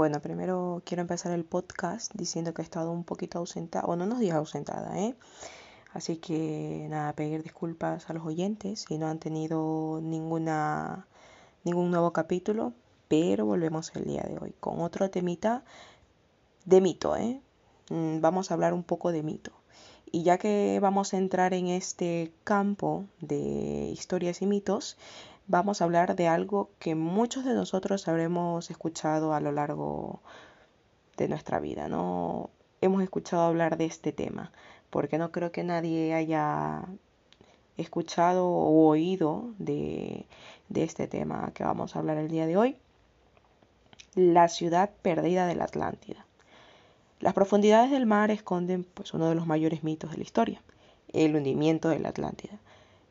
Bueno, primero quiero empezar el podcast diciendo que he estado un poquito ausentada, o no unos días ausentada, ¿eh? Así que nada, pedir disculpas a los oyentes si no han tenido ninguna, ningún nuevo capítulo, pero volvemos el día de hoy con otro temita de mito, ¿eh? Mm, vamos a hablar un poco de mito. Y ya que vamos a entrar en este campo de historias y mitos, vamos a hablar de algo que muchos de nosotros habremos escuchado a lo largo de nuestra vida, ¿no? Hemos escuchado hablar de este tema, porque no creo que nadie haya escuchado o oído de, de este tema que vamos a hablar el día de hoy, la ciudad perdida de la Atlántida. Las profundidades del mar esconden pues, uno de los mayores mitos de la historia, el hundimiento de la Atlántida.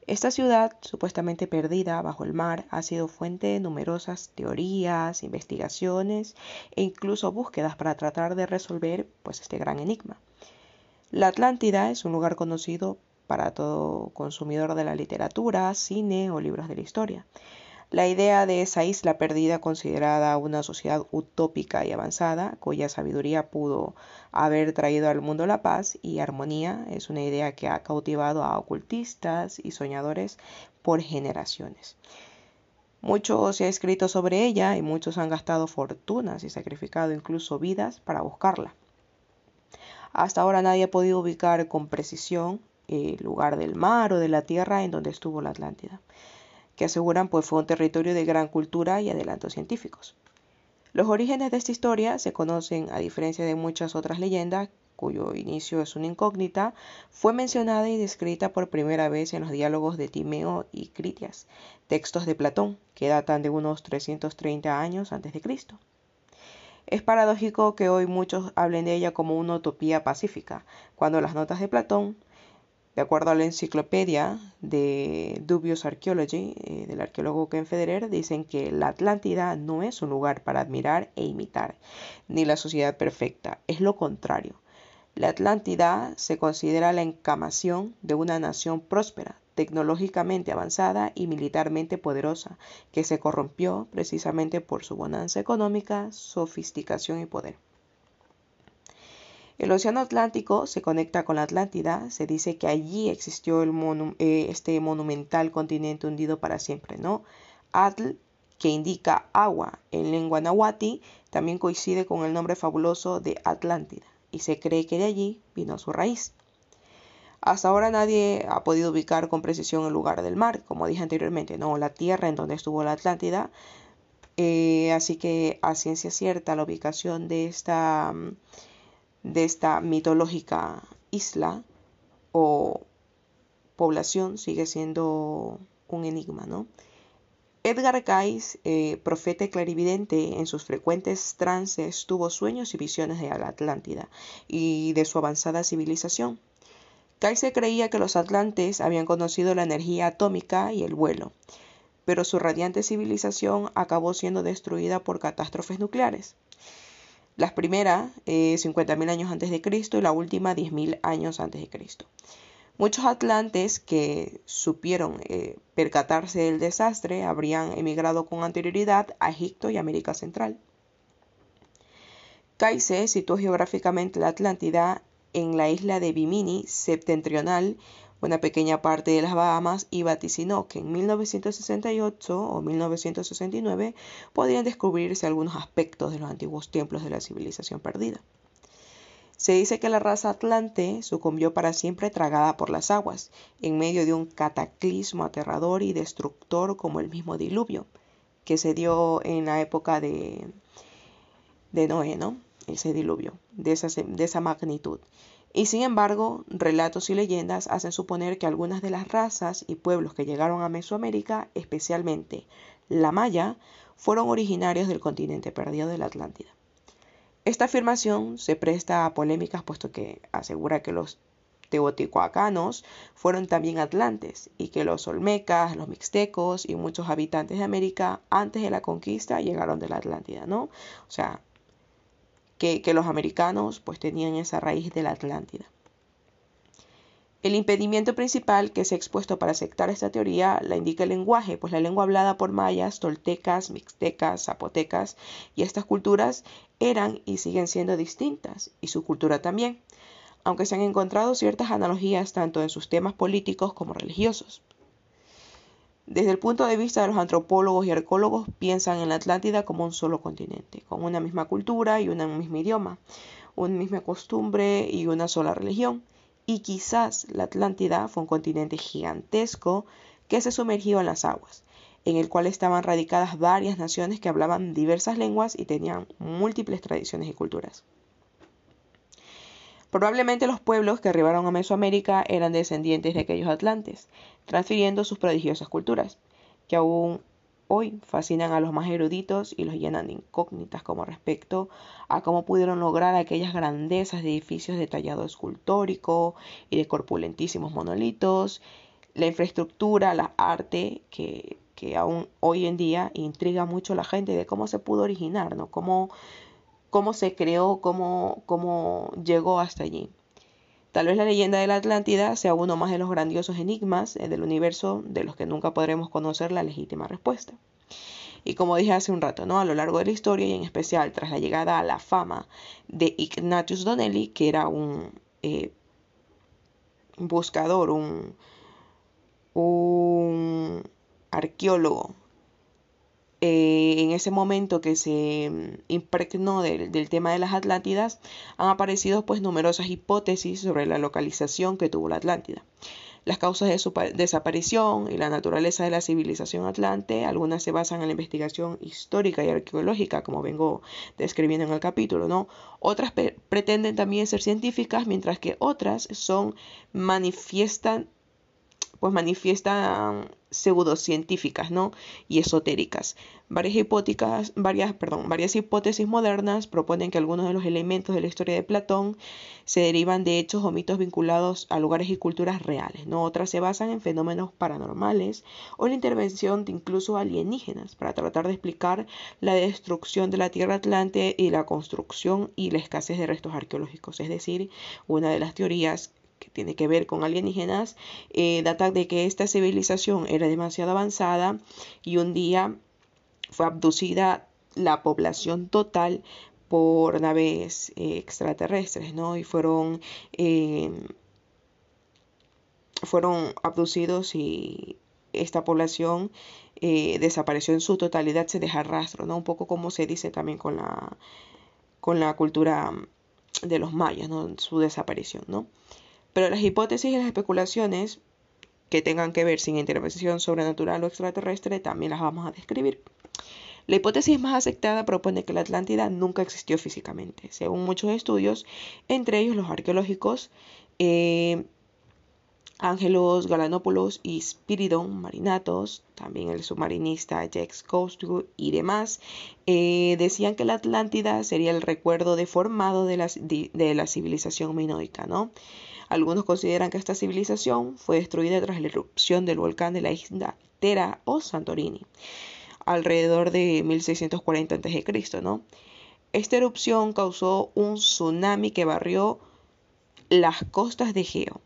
Esta ciudad, supuestamente perdida bajo el mar, ha sido fuente de numerosas teorías, investigaciones e incluso búsquedas para tratar de resolver pues, este gran enigma. La Atlántida es un lugar conocido para todo consumidor de la literatura, cine o libros de la historia. La idea de esa isla perdida considerada una sociedad utópica y avanzada, cuya sabiduría pudo haber traído al mundo la paz y armonía, es una idea que ha cautivado a ocultistas y soñadores por generaciones. Mucho se ha escrito sobre ella y muchos han gastado fortunas y sacrificado incluso vidas para buscarla. Hasta ahora nadie ha podido ubicar con precisión el lugar del mar o de la tierra en donde estuvo la Atlántida que aseguran pues fue un territorio de gran cultura y adelantos científicos. Los orígenes de esta historia se conocen a diferencia de muchas otras leyendas cuyo inicio es una incógnita, fue mencionada y descrita por primera vez en los diálogos de Timeo y Critias, textos de Platón, que datan de unos 330 años antes de Cristo. Es paradójico que hoy muchos hablen de ella como una utopía pacífica, cuando las notas de Platón de acuerdo a la enciclopedia de Dubious Archaeology eh, del arqueólogo Ken Federer, dicen que la Atlántida no es un lugar para admirar e imitar, ni la sociedad perfecta, es lo contrario. La Atlántida se considera la encamación de una nación próspera, tecnológicamente avanzada y militarmente poderosa, que se corrompió precisamente por su bonanza económica, sofisticación y poder. El Océano Atlántico se conecta con la Atlántida. Se dice que allí existió eh, este monumental continente hundido para siempre, ¿no? Atl, que indica agua en lengua nahuatl, también coincide con el nombre fabuloso de Atlántida y se cree que de allí vino su raíz. Hasta ahora nadie ha podido ubicar con precisión el lugar del mar, como dije anteriormente, no la tierra en donde estuvo la Atlántida. Eh, así que a ciencia cierta la ubicación de esta mm, de esta mitológica isla o población sigue siendo un enigma, ¿no? Edgar Cayce, eh, profeta y clarividente, en sus frecuentes trances tuvo sueños y visiones de la Atlántida y de su avanzada civilización. Cayce creía que los atlantes habían conocido la energía atómica y el vuelo, pero su radiante civilización acabó siendo destruida por catástrofes nucleares. Las primeras, eh, 50.000 años antes de Cristo y la última 10.000 años antes de Cristo. Muchos atlantes que supieron eh, percatarse del desastre habrían emigrado con anterioridad a Egipto y América Central. Cayce situó geográficamente la Atlántida en la isla de Bimini septentrional una pequeña parte de las Bahamas y vaticinó que en 1968 o 1969 podrían descubrirse algunos aspectos de los antiguos templos de la civilización perdida. Se dice que la raza atlante sucumbió para siempre tragada por las aguas, en medio de un cataclismo aterrador y destructor como el mismo diluvio, que se dio en la época de, de Noé, ¿no? Ese diluvio, de esa, de esa magnitud. Y sin embargo, relatos y leyendas hacen suponer que algunas de las razas y pueblos que llegaron a Mesoamérica, especialmente la maya, fueron originarios del continente perdido de la Atlántida. Esta afirmación se presta a polémicas puesto que asegura que los teotihuacanos fueron también atlantes y que los olmecas, los mixtecos y muchos habitantes de América antes de la conquista llegaron de la Atlántida, ¿no? O sea, que, los americanos pues tenían esa raíz de la Atlántida. El impedimento principal que se ha expuesto para aceptar esta teoría la indica el lenguaje, pues la lengua hablada por mayas, toltecas, mixtecas, zapotecas y estas culturas eran y siguen siendo distintas, y su cultura también, aunque se han encontrado ciertas analogías tanto en sus temas políticos como religiosos. Desde el punto de vista de los antropólogos y arqueólogos, piensan en la Atlántida como un solo continente, con una misma cultura y un mismo idioma, una misma costumbre y una sola religión y quizás la Atlántida fue un continente gigantesco que se sumergió en las aguas, en el cual estaban radicadas varias naciones que hablaban diversas lenguas y tenían múltiples tradiciones y culturas. Probablemente los pueblos que arribaron a Mesoamérica eran descendientes de aquellos atlantes, transfiriendo sus prodigiosas culturas, que aún hoy fascinan a los más eruditos y los llenan de incógnitas como respecto a cómo pudieron lograr aquellas grandezas de edificios de tallado escultórico y de corpulentísimos monolitos, la infraestructura, la arte que, que aún hoy en día intriga mucho a la gente de cómo se pudo originar, ¿no? Cómo, cómo se creó, cómo, cómo llegó hasta allí. Tal vez la leyenda de la Atlántida sea uno más de los grandiosos enigmas eh, del universo de los que nunca podremos conocer la legítima respuesta. Y como dije hace un rato, ¿no? a lo largo de la historia y en especial tras la llegada a la fama de Ignatius Donnelly, que era un eh, buscador, un, un arqueólogo eh, en ese momento que se mm, impregnó del, tema de las Atlántidas, han aparecido pues numerosas hipótesis sobre la localización que tuvo la Atlántida. Las causas de su desaparición y la naturaleza de la civilización atlante, algunas se basan en la investigación histórica y arqueológica, como vengo describiendo en el capítulo, ¿no? Otras pretenden también ser científicas, mientras que otras son manifiestan pues manifiestan pseudocientíficas ¿no? y esotéricas. Varias, varias, perdón, varias hipótesis modernas proponen que algunos de los elementos de la historia de Platón se derivan de hechos o mitos vinculados a lugares y culturas reales. ¿no? Otras se basan en fenómenos paranormales o la intervención de incluso alienígenas para tratar de explicar la destrucción de la Tierra Atlante y la construcción y la escasez de restos arqueológicos. Es decir, una de las teorías que tiene que ver con alienígenas, eh, data de que esta civilización era demasiado avanzada y un día fue abducida la población total por naves eh, extraterrestres, ¿no? Y fueron, eh, fueron abducidos y esta población desapareció en su totalidad, se deja rastro, ¿no? Un poco como se dice también con la, con la cultura de los mayas, ¿no? Su desaparición, ¿no? Pero las hipótesis y las especulaciones que tengan que ver sin intervención sobrenatural o extraterrestre también las vamos a describir. La hipótesis más aceptada propone que la Atlántida nunca existió físicamente, según muchos estudios, entre ellos los arqueológicos eh, Ángelos Galanopoulos y Spiridon Marinatos, también el submarinista Jacques Cousteau y demás, eh, decían que la Atlántida sería el recuerdo deformado de la, de la civilización minoica, ¿no? Algunos consideran que esta civilización fue destruida tras la erupción del volcán de la isla Tera o Santorini, alrededor de 1640 a.C. Esta erupción causó un tsunami que barrió las costas de Egeo.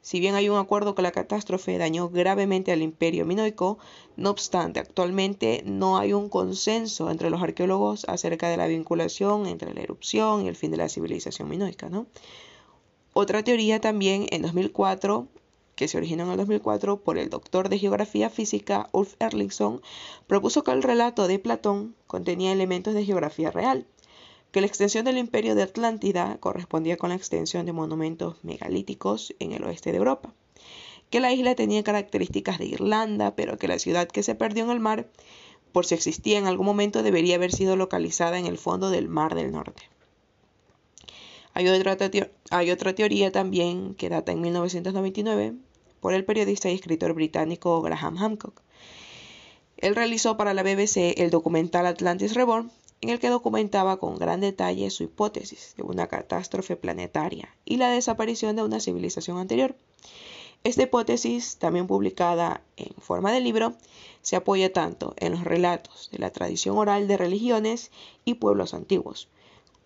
Si bien hay un acuerdo que la catástrofe dañó gravemente al imperio minoico, no obstante, actualmente no hay un consenso entre los arqueólogos acerca de la vinculación entre la erupción y el fin de la civilización minoica. ¿no? Otra teoría también en 2004, que se originó en el 2004 por el doctor de geografía física Ulf Erlingsson, propuso que el relato de Platón contenía elementos de geografía real, que la extensión del imperio de Atlántida correspondía con la extensión de monumentos megalíticos en el oeste de Europa, que la isla tenía características de Irlanda, pero que la ciudad que se perdió en el mar, por si existía en algún momento, debería haber sido localizada en el fondo del Mar del Norte. Hay otra, teoría también que data en 1999 por el periodista y escritor británico Graham Hancock. Él realizó para la BBC el documental Atlantis Reborn, en el que documentaba con gran detalle su hipótesis de una catástrofe planetaria y la desaparición de una civilización anterior. Esta hipótesis, también publicada en forma de libro, se apoya tanto en los relatos de la tradición oral de religiones y pueblos antiguos,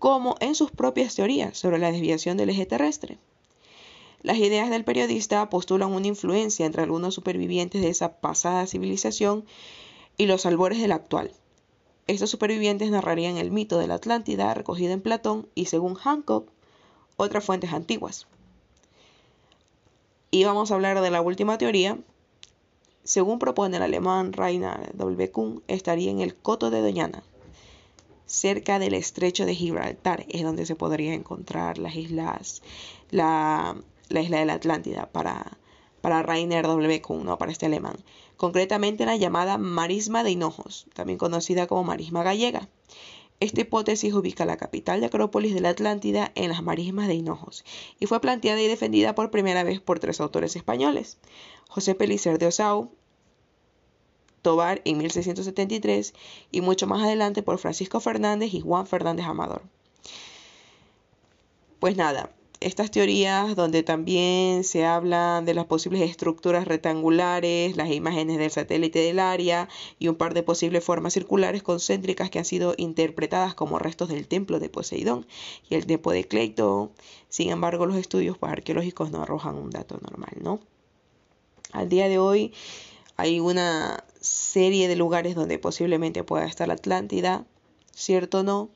como en sus propias teorías sobre la desviación del eje terrestre. Las ideas del periodista postulan una influencia entre algunos supervivientes de esa pasada civilización y los albores de la actual. Estos supervivientes narrarían el mito de la Atlántida recogido en Platón y, según Hancock, otras fuentes antiguas. Y vamos a hablar de la última teoría. Según propone el alemán Rainer W. Kuhn, estaría en el Coto de Doñana, cerca del estrecho de Gibraltar, es donde se podría encontrar las islas, la, isla de la Atlántida para, para Rainer W. Kuhn, ¿no? para este alemán. Concretamente la llamada marisma de Hinojos, también conocida como marisma gallega. Esta hipótesis ubica la capital de Acrópolis de la Atlántida en las marismas de Hinojos y fue planteada y defendida por primera vez por tres autores españoles, José Pelicer de Osau, Tobar en 1673 y mucho más adelante por Francisco Fernández y Juan Fernández Amador. Pues nada, estas teorías donde también se hablan de las posibles estructuras rectangulares, las imágenes del satélite del área y un par de posibles formas circulares concéntricas que han sido interpretadas como restos del templo de Poseidón y el templo de Cleito. Sin embargo, los estudios pues, arqueológicos no arrojan un dato normal, ¿no? Al día de hoy hay una serie de lugares donde posiblemente pueda estar la Atlántida, ¿cierto o no?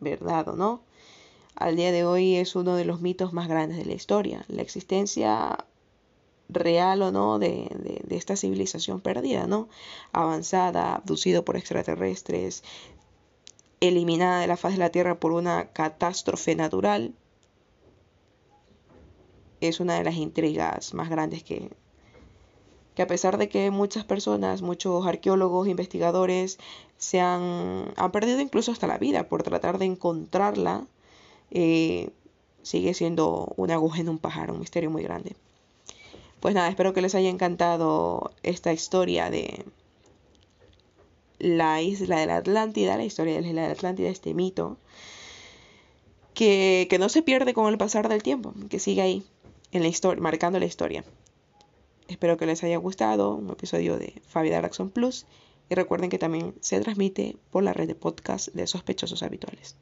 ¿Verdad o no? Al día de hoy es uno de los mitos más grandes de la historia, la existencia real o no de, de, esta civilización perdida, ¿no? Avanzada, abducido por extraterrestres, eliminada de la faz de la Tierra por una catástrofe natural, es una de las intrigas más grandes que, que a pesar de que muchas personas, muchos arqueólogos, investigadores, se han, han perdido incluso hasta la vida por tratar de encontrarla, eh, sigue siendo una aguja en un pájaro, un misterio muy grande. Pues nada, espero que les haya encantado esta historia de la isla de la Atlántida, la historia de la isla de la Atlántida, este mito, que, que no se pierde con el pasar del tiempo, que sigue ahí, en la historia, marcando la historia. Espero que les haya gustado un episodio de Fabi Daraxon Plus y recuerden que también se transmite por la red de podcast de sospechosos habituales.